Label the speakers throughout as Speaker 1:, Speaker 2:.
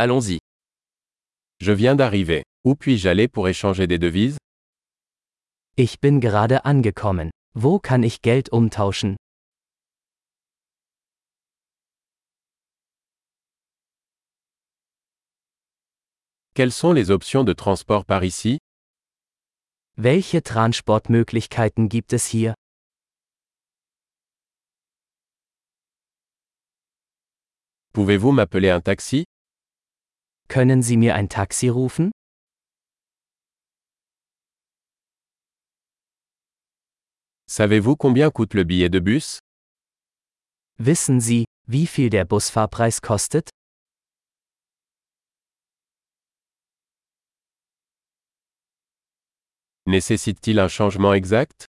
Speaker 1: Allons-y.
Speaker 2: Je viens d'arriver. Où puis-je aller pour échanger des devises?
Speaker 3: Ich bin gerade angekommen. Wo kann ich Geld umtauschen?
Speaker 2: Quelles sont les options de transport par ici?
Speaker 3: Welche Transportmöglichkeiten gibt es hier?
Speaker 2: Pouvez-vous m'appeler un taxi?
Speaker 3: Können Sie mir ein Taxi rufen?
Speaker 2: Savez-vous combien coûte le billet de bus
Speaker 3: Wissen Sie, wie viel der Busfahrpreis kostet?
Speaker 2: Nécessite-t-il un changement exact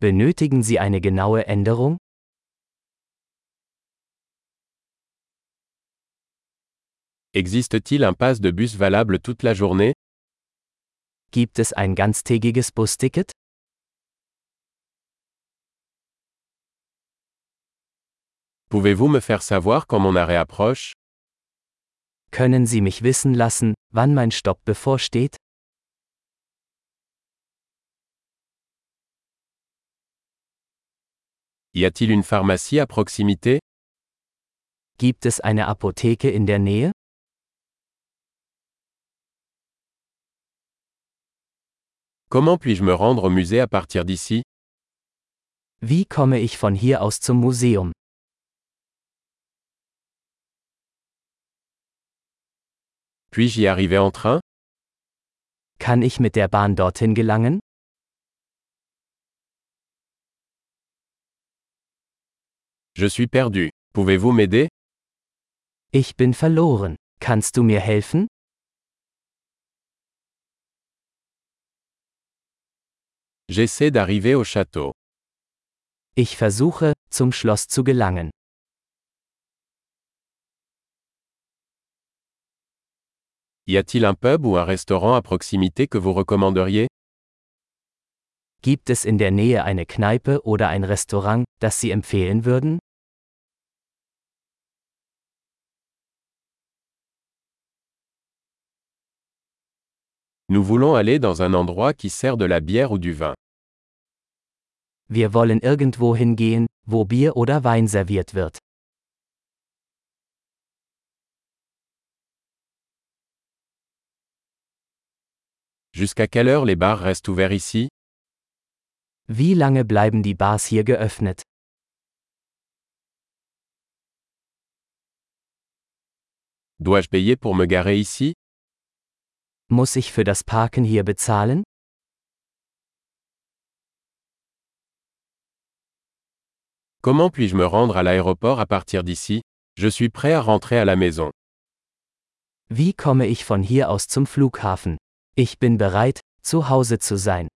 Speaker 3: Benötigen Sie eine genaue Änderung?
Speaker 2: Existe-t-il un pass de bus valable toute la journée?
Speaker 3: Gibt es ein ganztägiges Busticket?
Speaker 2: Pouvez-vous me faire savoir quand mon arrêt approche?
Speaker 3: Können Sie mich wissen lassen, wann mein Stopp bevorsteht?
Speaker 2: Y a-t-il une pharmacie à proximité?
Speaker 3: Gibt es eine Apotheke in der Nähe?
Speaker 2: Comment puis-je me rendre au musée à partir d'ici?
Speaker 3: Wie komme ich von hier aus zum Museum?
Speaker 2: Puis-je y arriver en train?
Speaker 3: Kann ich mit der Bahn dorthin gelangen?
Speaker 2: Je suis perdu. Pouvez-vous m'aider?
Speaker 3: Ich bin verloren. Kannst du mir helfen?
Speaker 2: J'essaie d'arriver au château.
Speaker 3: Ich versuche, zum Schloss zu gelangen.
Speaker 2: Y a-t-il un pub ou un restaurant à proximité que vous recommanderiez
Speaker 3: Gibt es in der Nähe eine Kneipe oder ein Restaurant, das Sie empfehlen würden?
Speaker 2: Nous voulons aller dans un endroit qui sert de la bière ou du vin.
Speaker 3: Wir wollen irgendwo hingehen, wo Bier oder Wein serviert wird.
Speaker 2: Jusqu'à quelle heure les bars restent ouverts ici?
Speaker 3: Wie lange bleiben die Bars hier geöffnet?
Speaker 2: Dois-je payer pour me garer ici?
Speaker 3: Muss ich für das Parken hier bezahlen?
Speaker 2: Comment puis-je me rendre à l'aéroport à partir d'ici Je suis prêt à rentrer à la maison.
Speaker 3: Wie komme ich von hier aus zum Flughafen? Ich bin bereit, zu Hause zu sein.